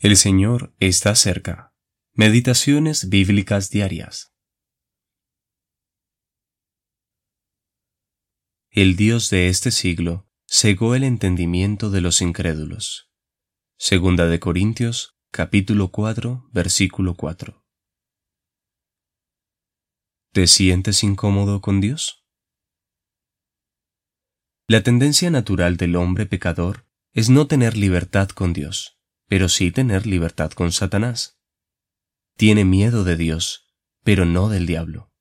El Señor está cerca. Meditaciones bíblicas diarias. El Dios de este siglo cegó el entendimiento de los incrédulos. Segunda de Corintios, capítulo 4, versículo 4. ¿Te sientes incómodo con Dios? La tendencia natural del hombre pecador es no tener libertad con Dios pero sí tener libertad con Satanás. Tiene miedo de Dios, pero no del diablo.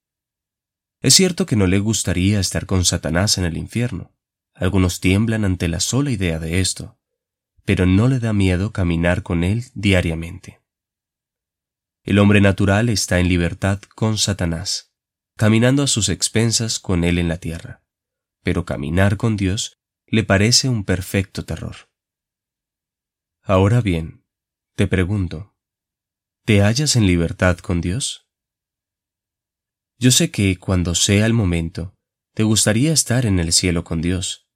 Es cierto que no le gustaría estar con Satanás en el infierno. Algunos tiemblan ante la sola idea de esto, pero no le da miedo caminar con él diariamente. El hombre natural está en libertad con Satanás, caminando a sus expensas con él en la tierra, pero caminar con Dios le parece un perfecto terror. Ahora bien, te pregunto, ¿te hallas en libertad con Dios? Yo sé que cuando sea el momento, te gustaría estar en el cielo con Dios,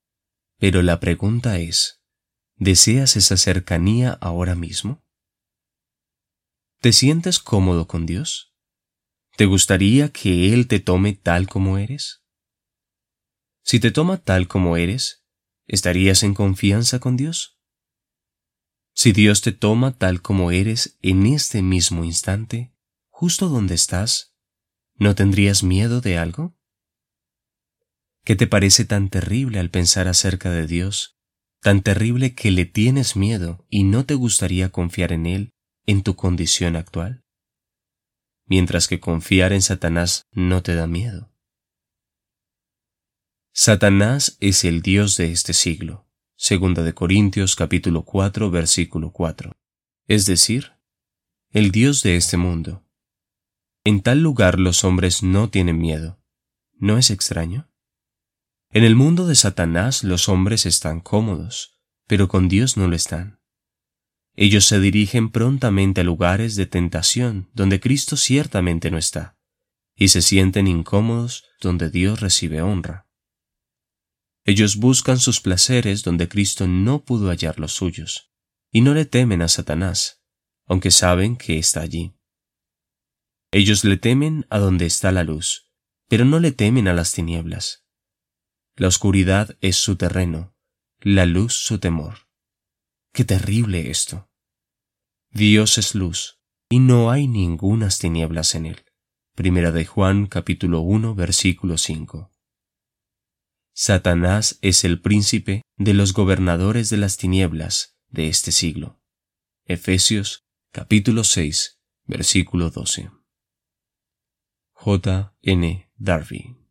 pero la pregunta es, ¿deseas esa cercanía ahora mismo? ¿Te sientes cómodo con Dios? ¿Te gustaría que Él te tome tal como eres? Si te toma tal como eres, ¿estarías en confianza con Dios? Si Dios te toma tal como eres en este mismo instante, justo donde estás, ¿no tendrías miedo de algo? ¿Qué te parece tan terrible al pensar acerca de Dios, tan terrible que le tienes miedo y no te gustaría confiar en Él en tu condición actual? Mientras que confiar en Satanás no te da miedo. Satanás es el Dios de este siglo Segunda de Corintios capítulo 4 versículo 4. Es decir, el Dios de este mundo. En tal lugar los hombres no tienen miedo. ¿No es extraño? En el mundo de Satanás los hombres están cómodos, pero con Dios no lo están. Ellos se dirigen prontamente a lugares de tentación donde Cristo ciertamente no está, y se sienten incómodos donde Dios recibe honra. Ellos buscan sus placeres donde Cristo no pudo hallar los suyos, y no le temen a Satanás, aunque saben que está allí. Ellos le temen a donde está la luz, pero no le temen a las tinieblas. La oscuridad es su terreno, la luz su temor. ¡Qué terrible esto! Dios es luz, y no hay ningunas tinieblas en él. Primera de Juan capítulo 1 versículo 5. Satanás es el príncipe de los gobernadores de las tinieblas de este siglo. Efesios capítulo 6, versículo 12. J. N. Darby